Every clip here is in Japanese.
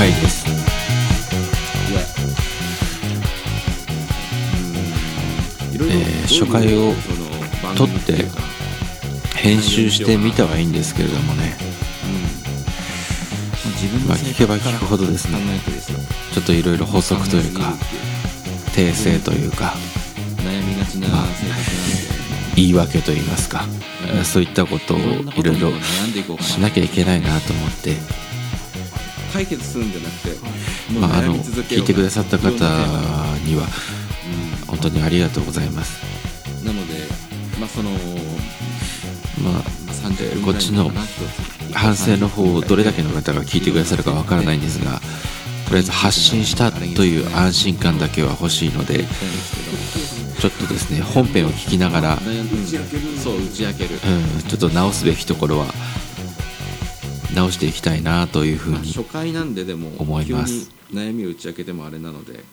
回です。えー初回を撮って編集してみたはいいんですけれどもね。まあ聞けば聞くほどですね。ちょっといろいろ補足というか訂正というか。悩みがちなまあ言い訳といいますか。えーそういったことをいろいろしなきゃいけないなと思って解決するんじゃなくてまあ、あ悩の聞いてくださった方には本当にありがとうございます。うんなのでまあそのままあ30分こっちの反省の方をどれだけの方が聞いてくださるかわからないんですがとりあえず発信したという安心感だけは欲しいのでちょっとですね本編を聞きながら、悩んでそう打ち明ける。うん、ちょっと直すべきところは直していきたいなというふうに初回なんででも思います。悩みを打ち明けてもあれなので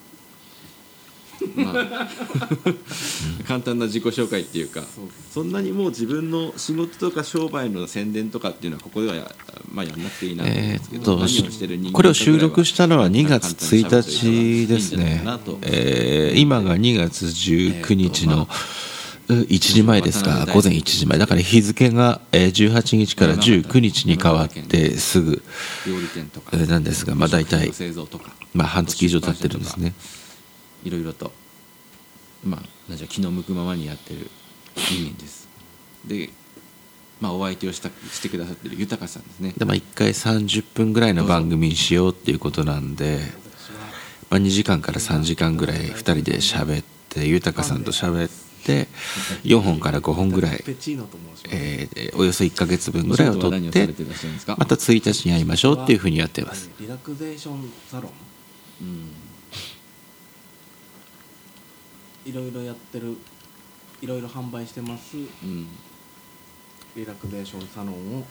まあ 簡単な自己紹介っていうかそんなにもう自分の仕事とか商売の宣伝とかっていうのはここではや,、まあ、やんなくていいなと思うんえですけど、ーっと何をしてる人間これを収録したのは2月簡単に喋って1日ですね。えー今が2月19日の1時前ですか？午前1時前。だから日付がえー18日から19日に変わってすぐ料理店とかえーなんですがまあ大体まあ半月以上経ってるんですねいろいろとまあじゃ気の向くままにやってる人間ですでまあお相手をしたしてくださってる豊さんですねでまあ1回30分ぐらいの番組にしようっていうことなんでまあ2時間から3時間ぐらい2人で喋って豊さんと喋って4本から5本ぐらい。えーおよそ1ヶ月分ぐらいを取ってまた1日に会いましょうっていうふうにやってますリラクゼーションサロン？うんいろいろやってる。いろいろ販売してます。うんリラクゼーションサロンをや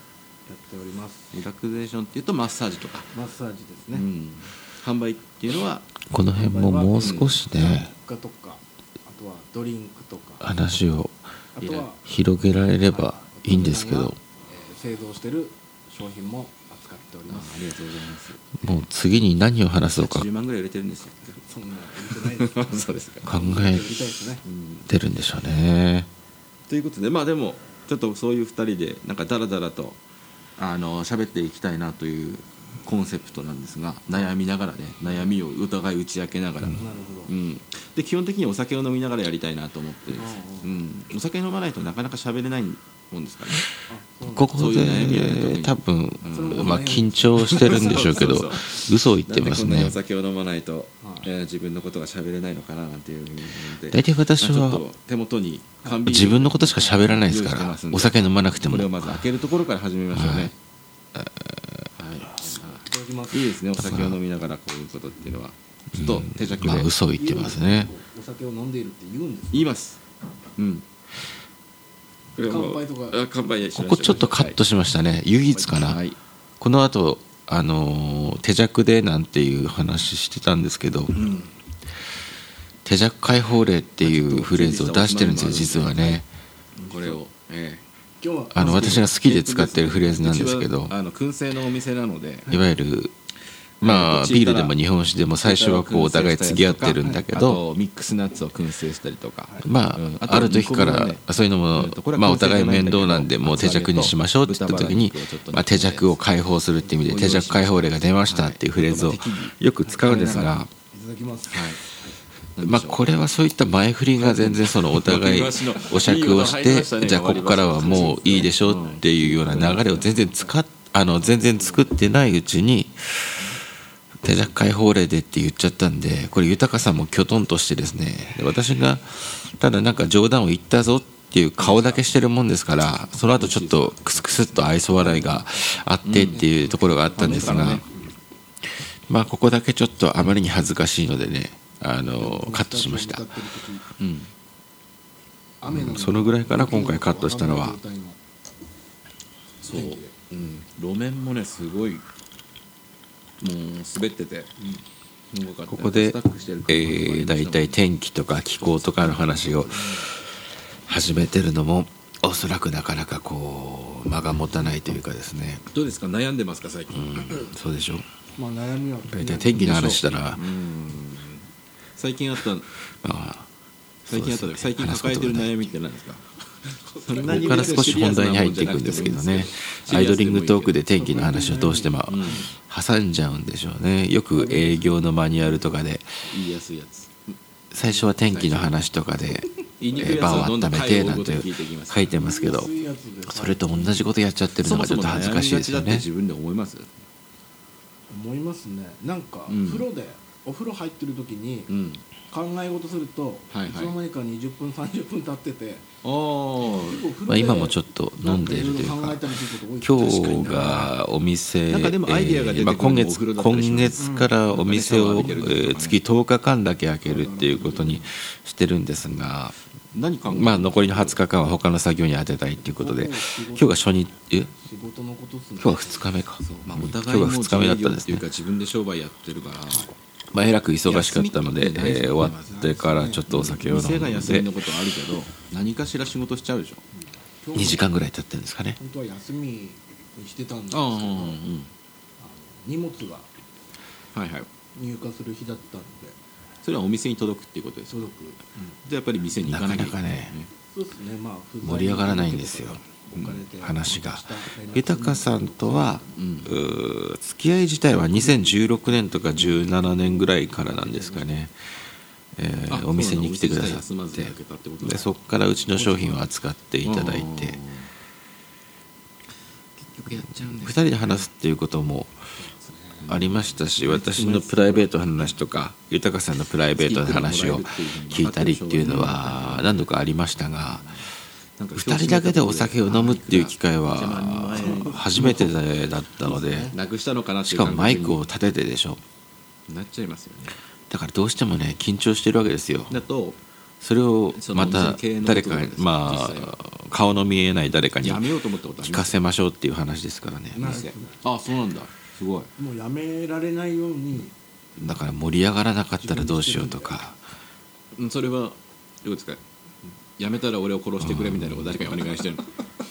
っております。リラクゼーションっていうとマッサージとか、マッサージですね。うん、販売っていうのはこの辺ももう少しね物価とか、はドリンクとか、話を広げられればいいんですけどえー製造してる商品も扱っておりあます。ありがとうございますもう次に何を話そうか10万ぐらい売れてるんですよそんな売れてないです。そうですか考え売りたいですね。うんてるんでしょうねということでまあでもちょっとそういう2人でなんかダラダラとあの喋っていきたいなというコンセプトなんですが悩みながらね悩みをお互い打ち明けながら、なるほど。うん、で基本的にお酒を飲みながらやりたいなと思って、ううん、お酒飲まないとなかなか喋れないもんですかね。ここで多分うん。まあ緊張してるんでしょうけど嘘を言ってますね。なんでこんなにお酒を飲まないと、はいえー自分のことが喋れないのかななんていうふうに思って。大体私は手元に自分のことしか喋らないですからお酒飲まなくても。これをまず開けるところから始めましょうね、はい。いいですねお酒を飲みながらこういうことっていうのはちょっと手酌で、まあ嘘を言ってますね。お酒を飲んでいるって言うんです。言います。うん。乾杯とか。あ乾杯ここちょっとカットしましたね。唯一かな。はい。この後あのー手酌でなんていう話してたんですけどうん。手酌解放令っていうフレーズを出してるんですよ実はね。これを。え今日はあの私が好きで使ってるフレーズなんですけうどあの燻製のお店なので。いわゆるまあビールでも日本酒でも最初はこうお互い付き合ってるんだけあどとミックスナッツを燻製したりとか。まうん。あある時からそういうのもまあお互い面倒なんでもう手酌にしましょうって言った時にまあ手酌を解放するっていう意味で手酌解放令が出ましたっていうフレーズをよく使うんですが。まあこれはそういった前振りが全然そのお互いお酌をしてじゃあここからはもういいでしょうっていうような流れを全然使っあの全然作ってないうちに手酌解放令でって言っちゃったんでこれ豊さんもきょとんとしてですねで私がただなんか冗談を言ったぞっていう顔だけしてるもんですからその後ちょっとクスクスっと愛想笑いがあってっていうところがあったんですがまあここだけちょっとあまりに恥ずかしいのでねあのカットしました。うん。そのぐらいかな今回カットしたのは。そう、うん、路面もねすごいもう滑ってて、すごかった。ここでスタックしてる、えー、大体天気とか気候とかの話を始めてるのもおそらくなかなかこう間が持たないというかですね。どうですか？悩んでますか？最近、うん。そうでしょ？まあ悩みは大体天気の話したらうん。最近あったまあ最近あったね。最近抱えてる悩みって何ですか？ここから少し本題に入っていくんですけどね。アイドリングトークで天気の話をどうしても挟んじゃうんでしょうね。よく営業のマニュアルとかで。最初は天気の話とかで、場を温めてなんて書いてますけどそれと同じことやっちゃってるのがちょっと恥ずかしいですよね。自分で思います。思いますね。なんかうん。風呂でお風呂入ってる時にうん。考え事するとはいつの間にか20分30分経っててまあ、今もちょっと飲んでいるというか今日がお店、な。んかでもアイデアが出てくるのまあ、今月今月からお店を、月10日間だけ開けるっていうことにしてるんですが、まあ、残りの20日間は他の作業に当てたいっていうことで今日が初日え？今日は2日目か、まあ、お今互いも日が2日目だったんですね。っていうか自分で商売やってるからまあ、えらく忙しかったので、えー終わってからちょっとお酒を飲ん店が休みでのことあるけど何かしら仕事しちゃうでしょ。2時間ぐらい経ってるんですかね。本当は休みにしてたんですけああどあのうん。荷物がはいはい。入荷する日だったんで。それはお店に届くっていうことです所属でやっぱり店に行かなきゃいけないなかなかね。そうですね。まあ盛り上がらないんですよ話が。豊さんとは、うん。付き合い自体は2016年とか17年ぐらいからなんですかね、えーあお店に来てくださって。でそこからうちの商品を扱っていただいて。結局やっちゃうん2人で話すっていうこともありましたし私のプライベートの話とか豊さんのプライベートの話を聞いたりっていうのは何度かありましたが2人だけでお酒を飲むっていう機会は初めてだったのでなくしたのかもマイクを感立ててでしょ。なっちゃいますよね。だからどうしてもね緊張してるわけですよ。だとそれをまた誰かまあ顔の見えない誰かにやめようと思ったことあります？聞かせましょうっていう話ですからね。あそうなんだ。すごい。もうやめられないように。だから盛り上がらなかったらどうしようとか。うんそれはどうですか？やめたら俺を殺してくれみたいなこと誰かにお願いしてるの。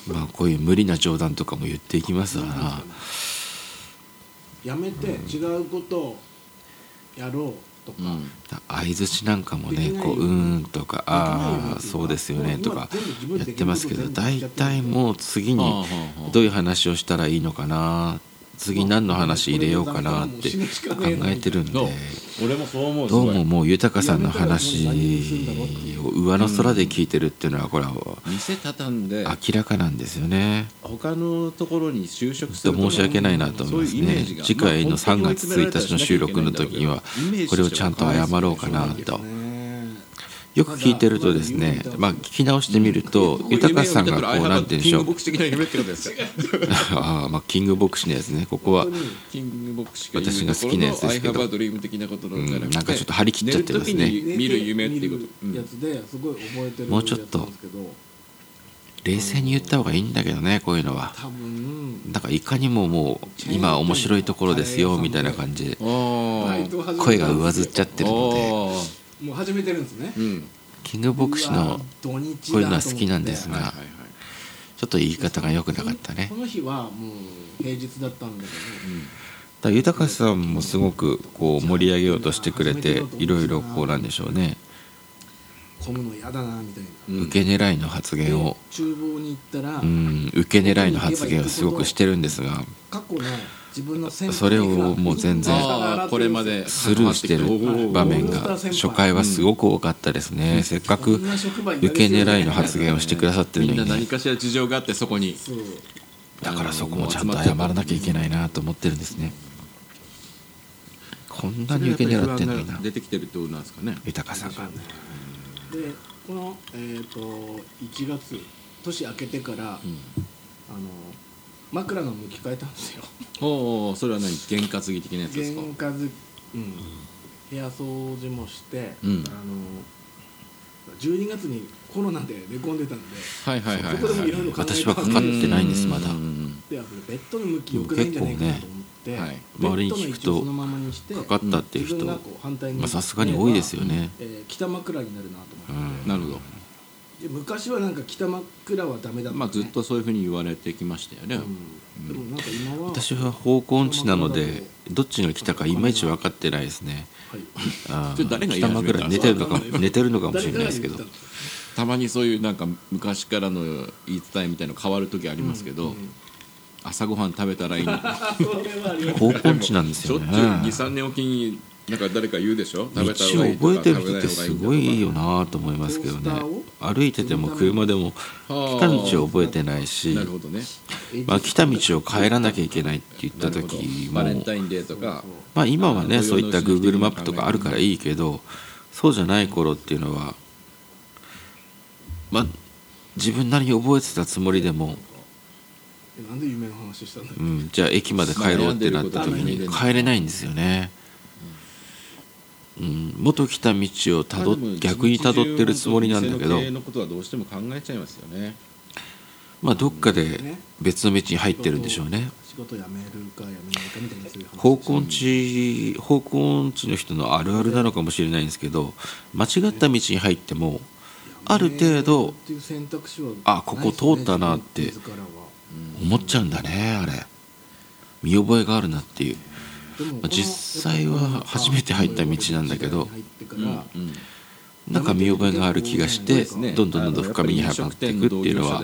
まあこういう無理な冗談とかも言っていきますわな。やめて違うことをやろうとか、うん。相づちなんかもねこう「うーん」とか「ああそうですよね」とかやってますけど大体もう次にああはあどういう話をしたらいいのかな次何の話入れようかなって考えてるんで。どう。俺もそう思う。どうももう豊さんの話を上の空で聞いてるっていうのはこれは明らかなんですよね。他のところに就職する申し訳ないなと思いますね。次回の3月1日の収録の時にはこれをちゃんと謝ろうかなとよく聞いてるとですねまあ聞き直してみると豊さんがこうなんて言うんでしょう。ああまあキングボクシのやつ ね。ここは私が好きなやつですけど。うんなんかちょっと張り切っちゃってますね。見る夢っていうこともうちょっと冷静に言った方がいいんだけどねこういうのは。多分。だからいかにももう今面白いところですよみたいな感じで声が上ずっちゃってるのでもう始めてるんですね。うん。キングボクシのこういうのは好きなんですがはいはいはい。ちょっと言い方が良くなかったね。その日はもう平日だったんだけだから豊さんもすごくこう盛り上げようとしてくれていろいろこうなんでしょうね。ど混むの嫌だなみたいな、うん受け狙いの発言を。で厨房に行ったら、うん受け狙いの発言をすごくしてるんですが。過去の自分のそれをもう全然これまでスルーしてる場面が初回はすごく多かったですね。せっかく受け狙いの発言をしてくださってるみんなのに。ね何かしら事情があってそこに。だからそこもちゃんと謝らなきゃいけないなと思ってるんですね。こんなに受け狙ってんのにな。出てきてるってことなんですかね。豊さ。ん。がでこの、えー、と1月年明けてから、あの枕の向き変えたんですよ。おおそれは何？験担ぎ的なやつですか？玄関ず、うん、部屋掃除もして、うん。あの12月にコロナで寝込んでたんではいはいはいそこでもいろいろ考えた私はかかってないんですまだ。うんでベッドの向き良くないんじゃないかなと思って、結構ねはい周りに聞くと位置をそのままにしてかかったっていう人さすがに多いですよね。えー北枕になるなと思って、うん。なるほど。で昔はなんか北枕はダメだった、ね、まあずっとそういうふうに言われてきましたよね、うん、でもなんか今は私は方向音痴なのでどっちが来たかいまいち分かってないですね。はい。あ誰が北枕寝てるのかも寝てるのかもしれないですけど。た？まにそういうなんか昔からの言い伝えみたいの変わる時ありますけど、朝ごはん食べたらいいの。それはあります方向音痴なんですよね。っちゅう23年おきになんか誰か言うでしょ？食べた道方がいいとかを覚えてる人って食べない方がいいんだとか。すごいよなと思いますけどね。コースターを歩いてても車でもはあ来た道を覚えてないしなるほどね。まあ、来た道を帰らなきゃいけないって言った時もまあ今はねあそういった Google マップとかあるからいいけどそうじゃない頃っていうのはまあ自分なりに覚えてたつもりでも、えなんで夢の話したんだよ。うん、じゃあ駅まで帰ろうってなった時に帰れないんですよね。うん、元来た道をたどまあ逆にたどってるつもりなんだけど店の経営のことはどうしても考えちゃいますよね。まあどっかで別の道に入ってるんでしょうね。方向音痴方向音痴の人のあるあるなのかもしれないんですけど間違った道に入ってもある程度あここ通ったなって思っちゃうんだねあれ。見覚えがあるなっていうまあ実際は初めて入った道なんだけど入ってからうん。なんか見覚えがある気がしてどんどんどんどん深みにはまっていくっていうのは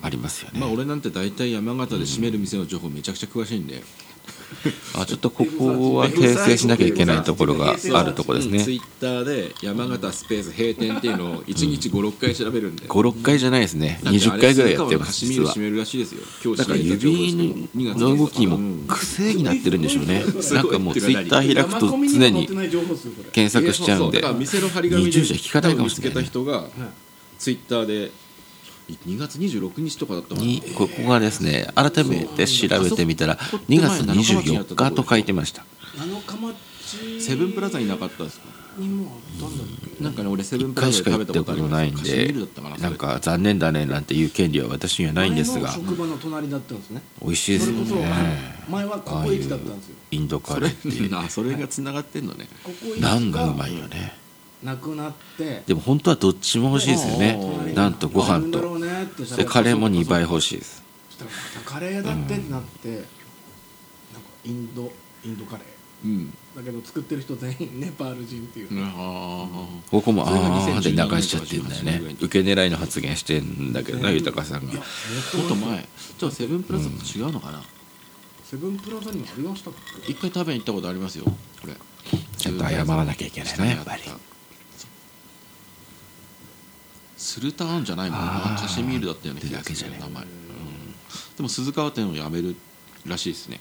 ありますよね、まあ俺なんて大体山形で閉める店の情報めちゃくちゃ詳しいんであちょっとここは訂正しなきゃいけないところがあるところですね。ツイッターで山形スペース閉店っていうのを1日56回調べるんで。56回じゃないですね。だって20回ぐらいやってます。実は。だから指の動きにも癖になってるんでしょうね。なんかもうツイッター開くと常に検索しちゃうんで。だから店の張り紙で20じゃ聞かないかもしれないね。見つけた人がツイッターで2月26日とかだったにここがですね改めて調べてみたら2月24日と書いてましたセブンプラザになかったですかにもあったんだ。っけなんかね俺セブン1プラザ回しかで食べた行ったことないんでななんか残念だねなんていう権利は私にはないんですが。前の職場の隣だったんですね。美味しいですよね前はココイチだったんですよ。インドカそれレーっていう。あそれがつながってんのね。ココイチナンがうまいよねなくなってでも本当はどっちも欲しいですよね。なんとご飯と。でカレーも2倍欲しいです。そしたらまたカレーだってってなって、なんかインドインドカレー。うん。だけど作ってる人全員ネパール人っていう、あここもそれがあー。で2012流しちゃってるんだよね。受け狙いの発言してんだけどな豊さんが。いやちょっと前。じゃあセブンプラザと違うのかな。セブンプラザにもありました一回食べに行ったことありますよこれ。ちゃんと謝らなきゃいけないねやっぱりスルターンじゃないもんあなー。カシミールだったような気がするってだけじゃね。名前、うん。でも鈴川店を辞めるらしいですね。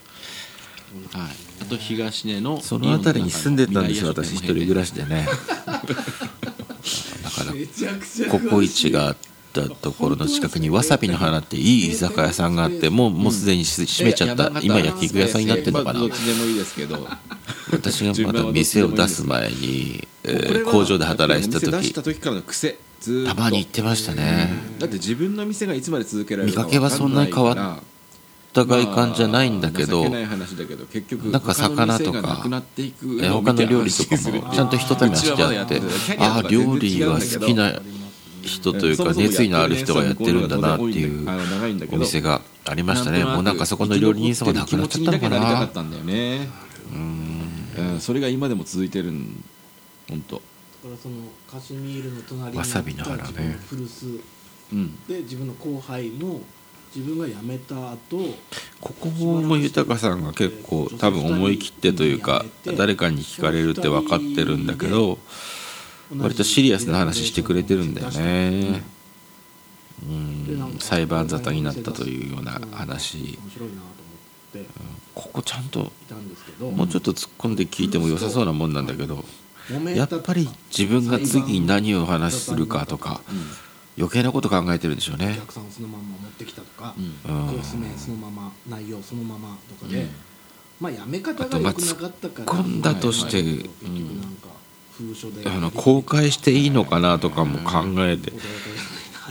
はい。あと東根のその辺りに住んでたんですよ私一人暮らしででねだからココイチがあったところの近くにわさびの花っていい居酒屋さんがあってもうもうすでにし閉めちゃった。今焼き具屋さんになってるのかな。まあどっちでもいいですけど。私がまだ店を出す前に、え工場で働いてたお店出時した時からの癖ずたまに行ってましたね。だって自分の店がいつまで続けられるか見かけはそんなに変わっお互い感じゃないんだけど、まあない話だけど結局なんか魚とか他の料理とかもちゃんと一手間してあってああ料理が好きな人というか熱意のある人がやってるんだなっていうお店がありましたね。もうなんかそこの料理人さんがなくなっちゃったのかな。りたかなったんだよね。うん。それが今でも続いてるん本当だからそのカシミールの隣にわさびの花ね。古巣うん。で自分の後輩も自分が辞めた後ここも豊さんが結構多分思い切ってというか誰かに聞かれるって分かってるんだけど割とシリアスな話してくれてるんだよね。うん。裁判沙汰になったというような話。ここちゃんともうちょっと突っ込んで聞いても良さそうなもんなんだけどやったぱり自分が次に何をお話しするかとか余計なこと考えてるんでしょうおね客さんをそのまんま持ってきたとか、うん。うんコース名そのまま内容そのままとかで、うん。まあやめ方が良くなかったから突っ込んだとして結局なんか封書で。あの公開していいのかなとかも考えて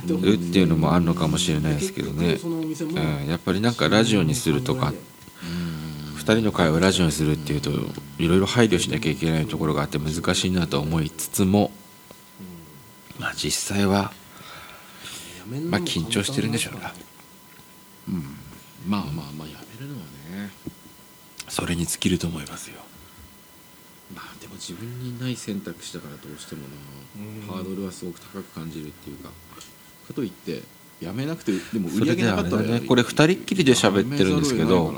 るっていうのもあるのかもしれないですけどね。うん。やっぱりなんかラジオにするとか2人の会をラジオにするっていうといろいろ配慮しなきゃいけないところがあって難しいなと思いつつもまあ実際はまあ緊張してるんでしょうな。簡単だかまあまあまあやめるのはね。それに尽きると思いますよ。まあでも自分にない選択肢だからどうしてもな、ハードルはすごく高く感じるっていうか。かといってやめなくてでも売り上げなかったらねこれ二人っきりで喋ってるんですけど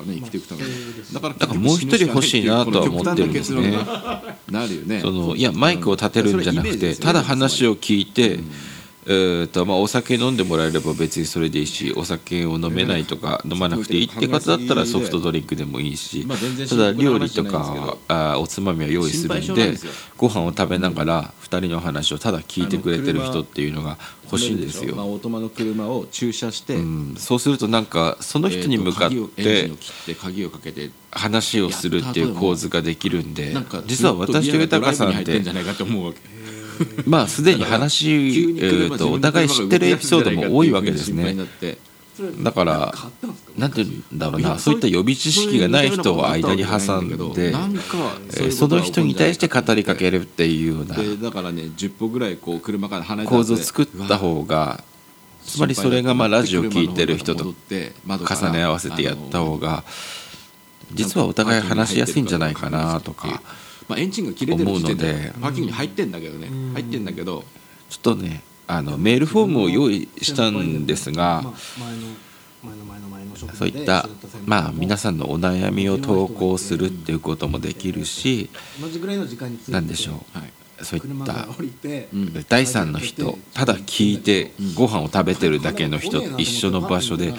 だからもう一人欲しいなとは思ってるんですねなるよねそのいやマイクを立てるんじゃなくてただ話を聞いて、えーとまあ、お酒飲んでもらえれば別にそれでいいしお酒を飲めないとか飲まなくていいって方だったらソフトドリンクでもいいしまあ全然ただ料理とかあーおつまみは用意するんでご飯を食べながら2人の話をただ聞いてくれてる人っていうのが欲しいんですまあ、よ。オートマの車を駐車して、うん、そうするとなんかその人に向かって鍵をかけて話をするっていう構図ができるんで実は私と豊さんって まあすでに話、え車ー、とお互い知ってるエピソードも多いわけですね。だからなんて言うんだろうなそういった予備知識がない人を間に挟んでその人に対して語りかけるっていうようなでだからね10歩ぐらいこう車から離れた構図を作った方がつまりそれがまあラジオ聞いてる人と重ね合わせてやった方が実はお互い話しやすいんじゃないかなとかまあ、エンジンが切れてる時点で思うので。パーキングに入ってんだけどね。うん入ってんだけど。ちょっとねあのメールフォームを用意したんですがまあ前の前の前の前の職場でそういったまあ皆ささんのお悩みを投稿するっていうこともできるし同じぐらいの時間に着いてなんでしょはい、うそういった第三の人ただ聞いてご飯を食べてるだけの人と一緒の場所で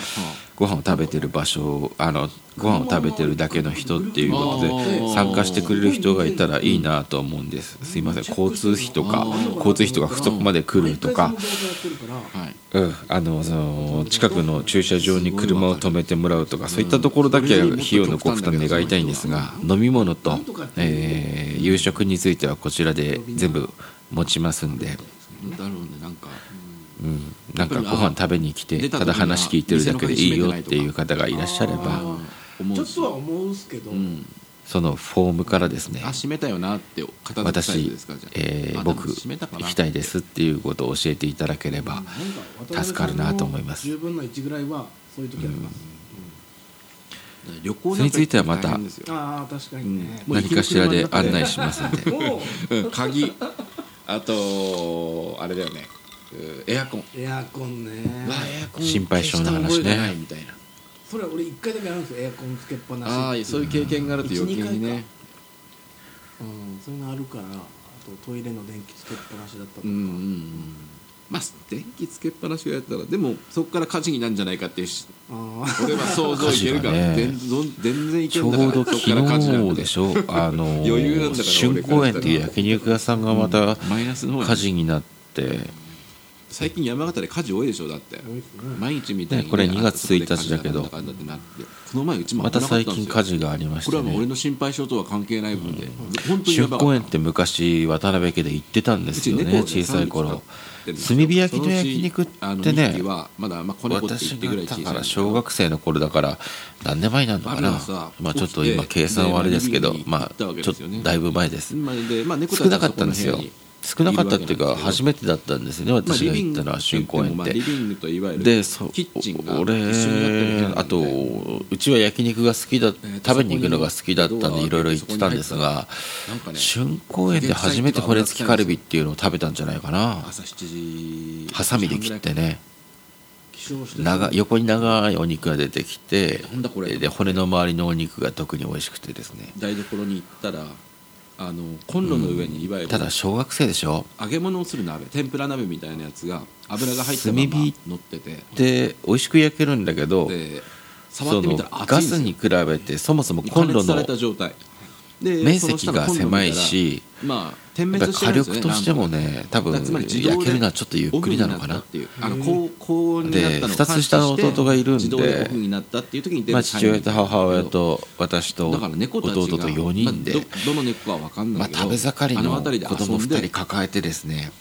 ご飯を食べてる場所をあのご飯を食べてるだけの人っていうことで参加してくれる人がいたらいいなと思うんです。すいません。交通費とか交通費とか不足まで来るとか。はい。うん、あのその近くの駐車場に車を止めてもらうとかそういったところだけ費用のご負担願いたいんですが飲み物と、えー夕食についてはこちらで全部持ちますんで、だろうね。なんかうん、なんかご飯食べに来てただ話聞いてるだけでいいよっていう方がいらっしゃれば。あちょっとは思うんすけど、うん。そのフォームからですね。あ閉めたよなって片付けですかじゃあ、えー僕行きたいですっていうことを教えていただければ助かるなと思います。10分の1ぐらいはそういう時あります、旅行それについてはまた何かしらで案内しますんで。もうん。鍵。あとあれだよね。うんエアコン。うエアコンね。エアコン。心配性な話ね。みたいな。それ俺一回だけあるんですよエアコンつけっぱなし。ああそういう経験があると余計に1-2回ね。かうん。そういうのあるからあとトイレの電気つけっぱなしだったとか、うんうんうん。まあ電気つけっぱなしがやったらでもそこから火事になるんじゃないかっていうしああ俺は想像いけるから、ね。全然いけちょるんだからうど昨日でしょ。あの余裕なんだから春公園っていう焼肉屋さんがまたマイナスの方に火事になって最近山形で火事多いでしょだって。多いですね。毎日みたいに、ねこれ2月1日だけど。この前うちもまた最近火事がありましてこれはもう俺ねの心配性とは関係ない分で、本当に春公園って昔渡辺家で行ってたんですよね小さい頃。炭火焼きの焼肉ってね。二匹はまだまあ子猫って私言ってぐらいがだ小さいから。小学生の頃だから何年前にな。るのかなまあちょっと今計算はあれですけどまあちょっとだいぶ前です。まあでまあ、猫たちは少なかったんですよ少なかったっていうか初めてだったんですよねまあ私が行ったのは春公園って。でそキッチンが俺あとうちは焼肉が好きだ食べに行くのが好きだったんでいろいろ行ってたんですが春公園で初めて骨付きカルビっていうのを食べたんじゃないかな。朝7時ハサミで切ってね。長横に長いお肉が出てきて。で骨の周りのお肉が特に美味しくてですね。台所に行ったらあのコンロの上にいわゆるただ小学生でしょ？揚げ物をする鍋天ぷら鍋みたいなやつが油が入ったまま乗ってて。で美味しく焼けるんだけどで触ってみたら熱いんガスに比べてそもそもコンロのれた状態。で面積が狭いしまあ点滅してるんですよね力としてもね多分焼けるのはちょっとゆっくりなのかな。あの高高温になったのをで二つ下の弟がいるんで自動でオフになったっていう時に出るまあ父親と母親と私と弟と4人でまあどどの猫かは分かんないけどまあ食べ盛りのあの辺りで子供遊んで2人抱えてですね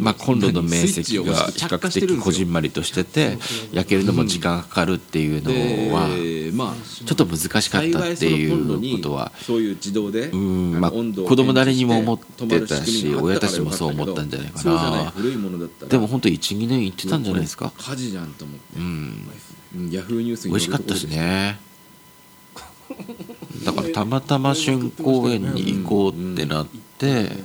まあ、コンロの面積が比較的こじんまりとしてて焼けるのも時間かかるっていうのはまあちょっと難しかったっていうことは。そうん。まあ子供なりにも思ってたし親たちもそう思ったんじゃないかな。でも本当12年行ってたんじゃないですか？火事じゃんと思って美味しかったしね。だからたまたま春公園に行こうってなって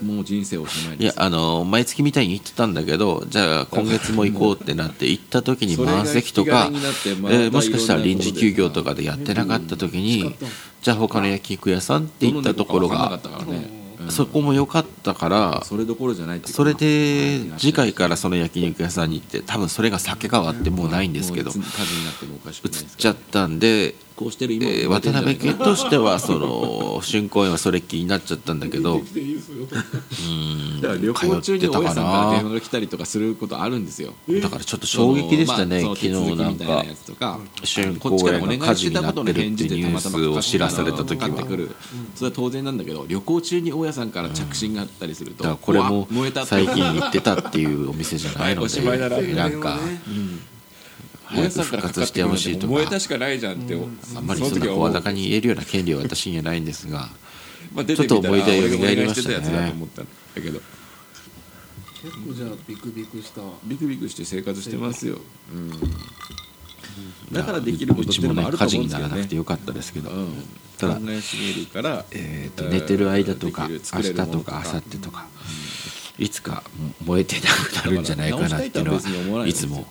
もう人生おしまいいやあの毎月みたいに行ってたんだけどじゃあ今月も行こうってなって行った時に満席とか、えーもしかしたら臨時休業とかでやってなかった時にじゃあ他の焼肉屋さんって行ったところがそこも良かったからそれどころじゃないそれで次回からその焼肉屋さんに行って多分それが酒変わってもうないんですけど移っちゃったんでこうしてる今もえー渡辺家としてはその春公園はそれっきりになっちゃったんだけどうん。だから旅行中に大家さんから電話なが来たりとかすることあるんですよ。だからちょっと衝撃でしたね、まあ昨日なんか。やつとか春こっちからお公園が火事になってるっていうニュースを知らされた時は。それは当然なんだけど旅行中に大家さんから着信があったりすると、だからこれも最近行ってたっていうお店じゃないのでなんか早く復活してほしいとか。燃えたしかないじゃんって、あんまりそんな声高に言えるような権利は私にはないんですが まあ、出ちょっと思い出俺がお願い蘇りましたね。だと思ったんだけど結構じゃあビクビクした。ビクビクして生活してますよ、うん、だからできることっていうのもあると思うんですけどね。もね火事にならなくてよかったですけど、うん、ただ考えすぎるから、えーと寝てる間とか明日とか明後日とか。いつか燃えてなくなるんじゃないかなっていうのはいつも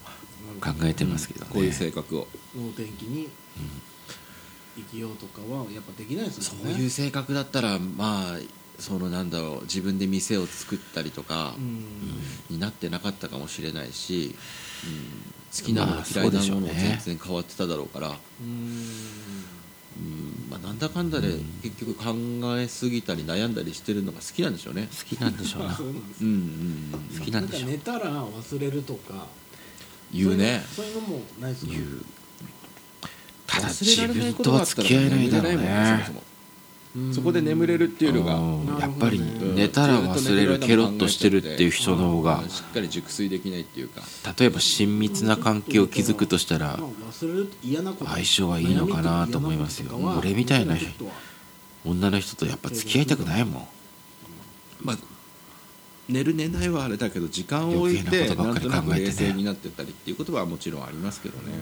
考えてますけどね、こういう性格を。能天気に生きようとかはやっぱできないですそもんね。ういう性格だったらまあそのなんだろう自分で店を作ったりとかうん。になってなかったかもしれないし、うん、好きなものまあ嫌いなもの全然変わってただろうから、うん。うん。まあ、なんだかんだで結局考えすぎたり悩んだりしてるのが好きなんでしょうね。好きなんでしょうな。そうなんうんうんうん、好きななんでしょう。寝たら忘れるとか言うね。そういうのもないですか言う。ただ忘自分とは付き合えないだろう眠れないもん。ねそこで眠れるっていうのが、やっぱりうん。寝たら忘れるケロッとしてるっていう人の方がうんしっかり熟睡できないっていうか。例えば親密な関係を築くとしたら相性はいいのかなと思いますよ。俺みたいな女の人とやっぱ付き合いたくないもん。まあ寝る寝ないはあれだけど時間を置いてなことばっかりなんとなく考えてね冷静になってったりっていうことはもちろんありますけどね。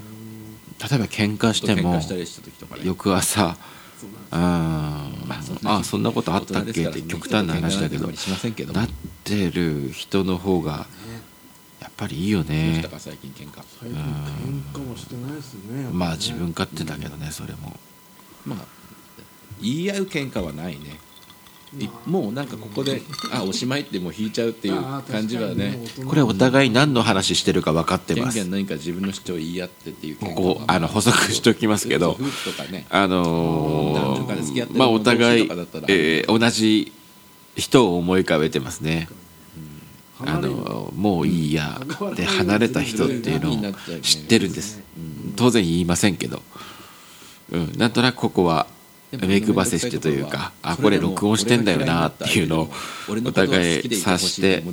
例えば喧嘩して喧も嘩したりした時とかね翌朝あーあそんなことあったっけ？って極端な話だけど。なんてしませんけど。なってる人の方がね。やっぱりいいよね。たか最近喧嘩。最近喧嘩もしてないですねまあ自分勝手だけどねそれも。まあ言い合う喧嘩はないね。いもうなんかここであおしまいってもう引いちゃうっていう感じはねこれお互い何の話してるか分かってます。ン何か自分の主張を言い合ってっていうここあの補足しておきますけど。夫婦とかね。あのまあお互いえー同じ人を思い浮かべてますね。あのもういいやで離れた人っていうのを知ってるんです。当然言いませんけど、うん、なんとなくここは目配せしてというかあこれ録音してんだよなっていうのをお互い察してう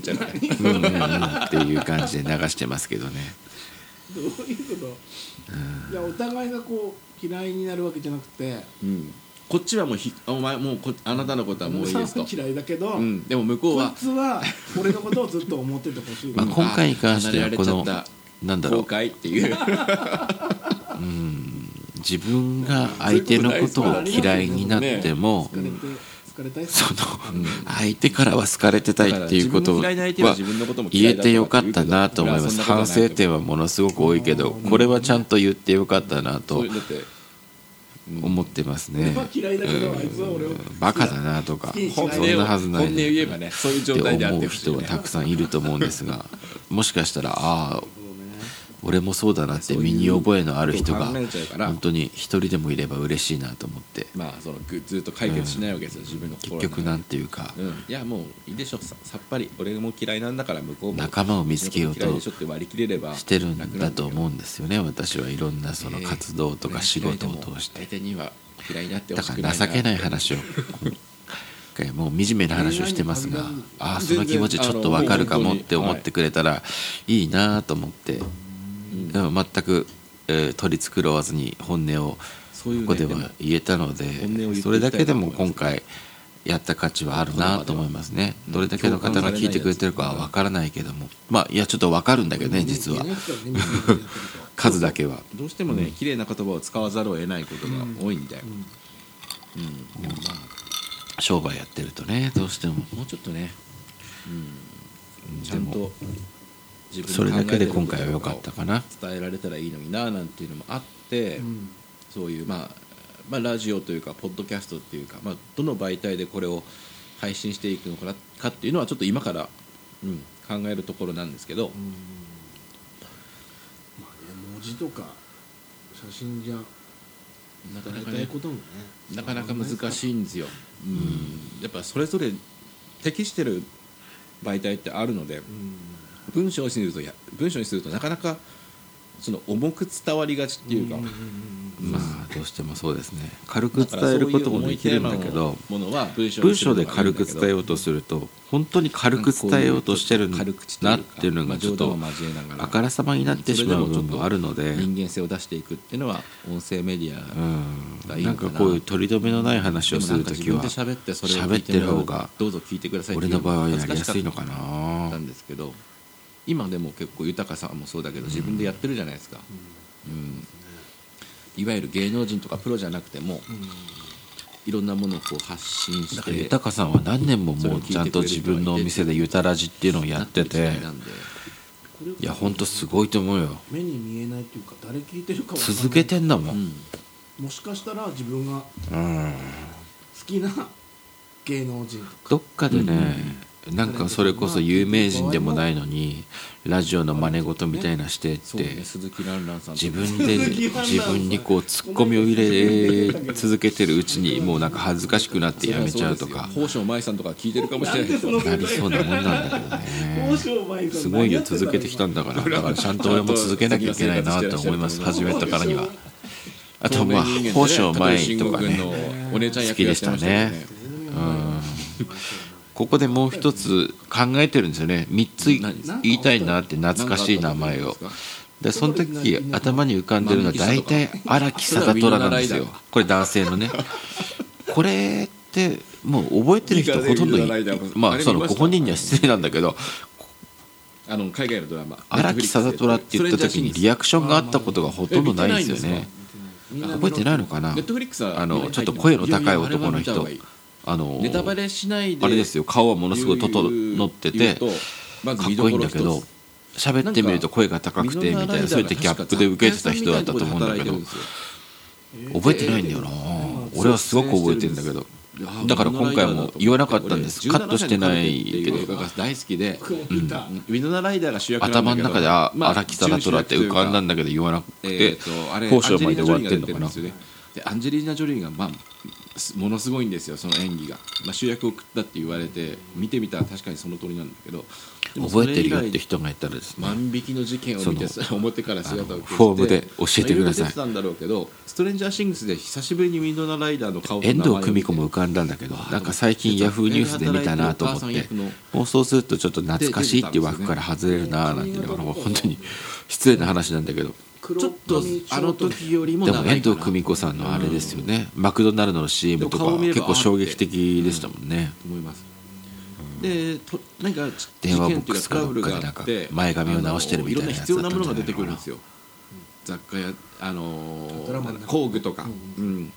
んうんうん。っていう感じで流してますけどね。どういうこと？いやお互いがこう嫌いになるわけじゃなくてうん。こっちはもうひお前もうこあなたのことはもういいですと、嫌いだけど、うん、でも向こうこいはつは俺のことをずっと思っててほしいまあ今回に関してはこのなんだろう。後悔っていう 自分が相手のことを嫌いになってもその相手からは好かれてたいっていうことはだから自分の嫌いな相手は自分のことも嫌言えてよかったなと思います。反省点はものすごく多いけどこれはちゃんと言ってよかったなそと思ってますね。バカだなとかそんなはずない本音を言えばねそういう状って思う人はたくさんいると思うんですがもしかしたらああ俺もそうだなって身に覚えのある人が本当に一人でもいれば嬉しいなと思って。まあそのぐずっと解決しないわけですよ、自分の結局なんていうか。うん、いやもういいでしょ。ささっぱり俺も嫌いなんだから向こうも。仲間を見つけようとしてるんだと思ううんですよね私はいろんなその活動とか仕事を通して。相手には嫌いになってほだから情けない話を。回もう惨めな話をしてますがああその気持ちちょっとわかるかもって思ってくれたらいいなと思って、全く、えー取り繕わずに本音をここでは言えたのでそれだけでも今回やった価値はあるなと思いますね。うん。どれだけの方が聞いてくれてるかは分からないけども。まあいやちょっと分かるんだけどね実は。数だけは。どうしてもね綺麗な言葉を使わざるを得ないことが多いんだよ、うん。商売やってるとねどうしても。もうちょっとね、うん、ちゃんでと自それだけで今回は良かったかな。伝えられたらいいのにななんていうのもあって、うん。そういう、まあ、まあラジオというかポッドキャストっていうか、まあ、どの媒体でこれを配信していくのかなかっていうのはちょっと今から、うん、考えるところなんですけど、うん。まあね文字とか写真じゃなかなかねたいこともねなかなか難しいんですよ、うん、やっぱそれぞれ適してる媒体ってあるので。うん文章にするとや文章にするとなかなかその重く伝わりがちっていうか、まあどうしてもそうですね。軽く伝えることもできるんだけどものは文章で軽く伝えようとすると本当に軽く伝えようとしてるなっていうのがちょっとまあからさまになってしまう部分もあるので。人間性を出していくっていうのは音声メディアがいいかな。んかこういう取り留めのない話をするときは喋ってる方がどうぞ聞いてくださいって俺の場合はやりやすいのかな。ったんですけど今でも結構豊さんもそうだけど自分でやってるじゃないですか、うん。いわゆる芸能人とかプロじゃなくてもいろんなものをこう発信しだからて豊さんは何年ももうちゃんと自分のお店で「ゆたらじ」っていうのをやってていやほんとすごいと思うよ。目に見えないっていうか誰聞いてるか続けてんだもうん。んもしかしたら自分がうん。好きな芸能人とか。どっかでねなんかそれこそ有名人でもないのにラジオの真似事みたいなしてって自分で自分にこうツッコミを入れ続けてるうちにもうなんか恥ずかしくなってやめちゃうとか。宝生舞さんとか聞いてるかもしれないなりそうなもんなんだけどねすごいよ続けてきたんだから。だからちゃんと俺も続けなきゃいけないなと思います。始めたからには。あとまあ宝生舞とかね。お姉ちゃん好きでしたね。うんここでもう一つ考えてるんですよね。3つ言いたいなって懐かしい名前を。でその時頭に浮かんでるのは大体荒木貞虎なんですよ。これ男性のね。これってもう覚えてる人ほとんどいまあそのご本人には失礼なんだけど。あの海外のドラマ。荒木貞虎って言った時にリアクションがあったことがほとんどないんですよ。ね覚えてないのかな？あのちょっと声の高い男の人あのネタバレしないであれですよ。顔はものすごい整っててかまずっこいいんだけど喋ってみると声が高くてみたいなそういったギャップで受けてた人だったと思うんだけど覚えてないんだよな。俺はすごく覚えてるんだけどだから今回も言わなかったんです。カットしてないけど。大好きで見たウィノナライダーが主役なん頭の中で荒木貞虎って浮かんだんだけど言わなくてえーとあれ宝生まで終わってんのかな。アンジェリーナジョリーがまあ、すものすごいんですよその演技が、まあ、主役を食ったって言われて見てみたら確かにその通りなんだけど。覚えてるよって人がいたらですね。万引きの事件を見てそ表から姿を消してフォームで教えてください。まあたんだろうけどストレンジャーシングスで久しぶりにウィンドナライダーの顔と遠藤久美子も浮かんだんだけどなんか最近ヤフーニュースで見たなと思って放送するとちょっと懐かしいっていう枠から外れるななんていうのが本当に失礼な話なんだけどちょっとあの時よりもでも長いかな。遠藤久美子さんのあれですよね。マクドナルドの CM とか結構衝撃的でしたもんね。と思います。でとなんか電話ボックスかどっかでなんか前髪を直してるみたいなやつあのいろんな必要なものが出てくるんですよ。雑貨やあのドラマの中工具とか、うん。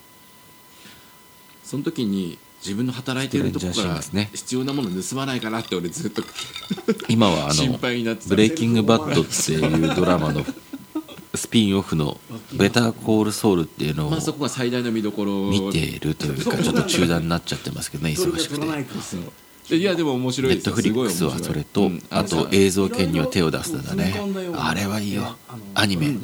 その時に自分の働いてるとこから必要なもの盗まないかなって俺ずっと今はあ心のブレイキングバッドっていうドラマのスピンオフのベターコールソウルっていうのをまあそこが最大の見どころ見ているというか ちょっと中断になっちゃってますけどね忙しくて。いやでも面白いネットフリックスはそれと、あと映像権には手を出すんだねあれはいいよ。アニメ。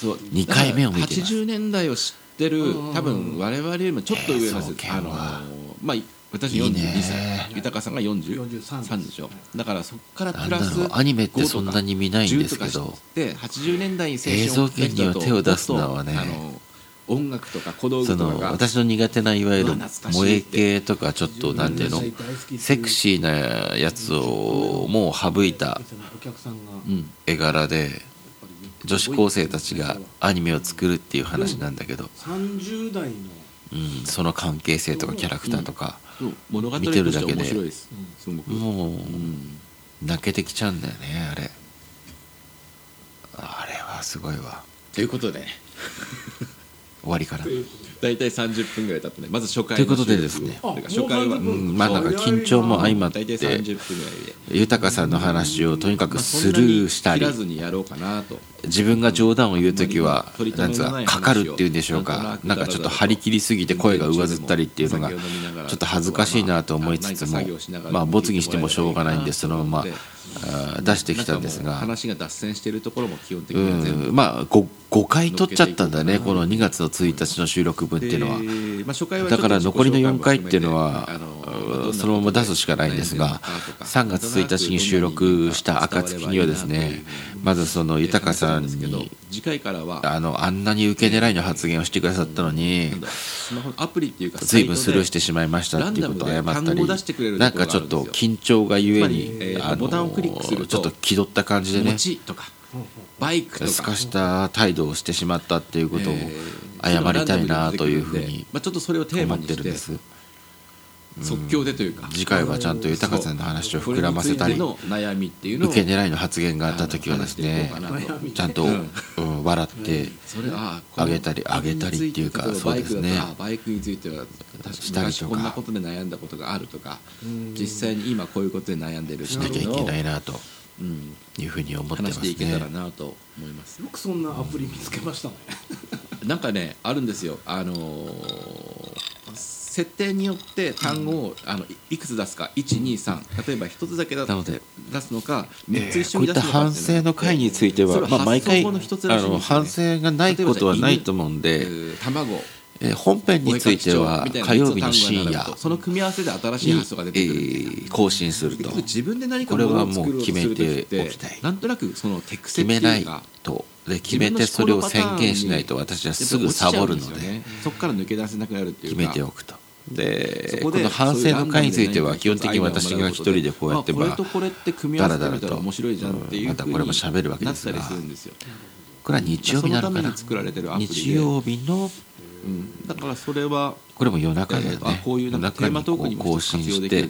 そう。2回目を見てます。80年代を知ってる多分我々よりもちょっと上なんです映像権あのはまあ私いいね。42歳。豊さんが43 43でしょ。だからそこからプラスアニメってそんなに見ないんですけ10とかど知って80年代に映像権には手を出すのはねあの音楽とか小道そ具とかがの私の苦手ないわゆる萌え系とかちょっとなんていうのセクシーなやつをもう省いた絵柄で女子高生たちがアニメを作るっていう話なんだけど、30代の。うん、その関係性とかキャラクターとか、そう物語と見してるだけで面白いで。すすごく。もううん泣けてきちゃうんだよねあれ。あれはすごいわ。ということで。ね終わりかな大体30分ぐらい経ってねまず初回のということでですね。初回はもう30分うんまあなんか緊張も相まって30分ぐらいで。豊さんの話をとにかくまあスルーしたり。自分が冗談を言う時はなんつうかかかるっていうんでしょうか。なんかちょっと張り切りすぎて声が上ずったりっていうのがちょっと恥ずかしいなと思いつつもまあボツにしてもしょうがないんでそのまま出してきたんですが。話が脱線しているところも基本的うには全部ん。まあ 5, 5回撮っちゃったんだねこの2月の1日の収録分っていうのは。でまあ初回はだから残りの4回っていうのはそのまま出すしかないんですが3月1日に収録した暁にはですねまずその豊さんに次回からはあのあんなに受け狙いの発言をしてくださったのになんだスマホのアプリっていうか随分スルーしてししまいましたっていうことを謝ったりなんかちょっと緊張がゆえにあのボタンをクリックするとちょっと気取った感じでね。餅とかバイクとか。すかした態度をしてしまったっていうことをえー謝りたいなというふうにまあ、ちょっとそれをテーマにしててるんです即興でというか。次回はちゃんと豊さんの話を膨らませたりの悩みっていうのを受け狙いの発言があった時はですねちゃんと、うん、笑ってそれはあげたりあげたりっていうかそうですね。バイクについては確かしたりとか。昔こんなことで悩んだことがあるとか実際に今こういうことで悩んでるしなきゃいけないい、なと。うん、いうふうに思ってま話すしていけたらね。なと思います。よくそんなアプリ見つけましたね。なんかねあるんですよ。あのー設定によって単語を、あのいいくつ出すか123例えば1つだけ出すのかえ3つ一緒ーこういったに出すのか反省の会については、まあ、毎回あの反省がないことはないと思うんで、卵えー本編については火曜日の深夜、その組み合わせで新しいに発想が出てくる更新すると。自分で何かこれはもう決めて時おきたいなんとなくその手癖って決めないとで決めてそれを宣言しないと私はすぐサボるのでね、そこから抜け出せなくなるっていう決かめておくと。でそこの反省の会については基本的に私が一人でこうやってまあまあこれとこれって組み合わせてみたらだらだらと。またこれも喋るわけですが。これは日曜日なのかな？日曜日のうん、だからそれはこれも夜中だよねあこういうなんかテーマトークに夜中こう更も活用新して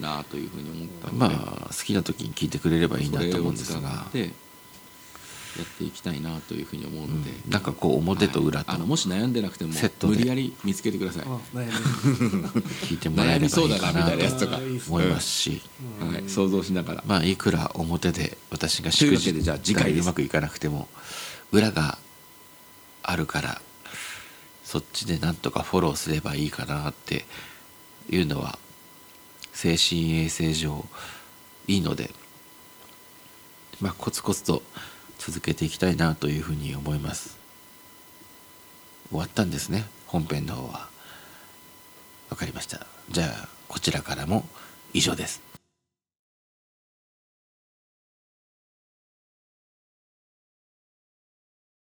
まあ好きな時に聞いてくれればいいなと思うんですがやっていきたいなというふうに思うので、うん。なんかこう表と裏と。はいあのもし悩んでなくてもセットで。無理やり見つけてください、聞いてもらえればいいか悩みそうだなみなたいなやつと思いますし。はい、想像しながら。まあいくら表で私がしくじじゃあ次回うまくいかなくても裏があるからそっちでなんとかフォローすればいいかなっていうのは精神衛生上いいので。まあコツコツと続けていきたいなというふうに思います。終わったんですね本編の方は。わかりました。じゃあこちらからも以上です。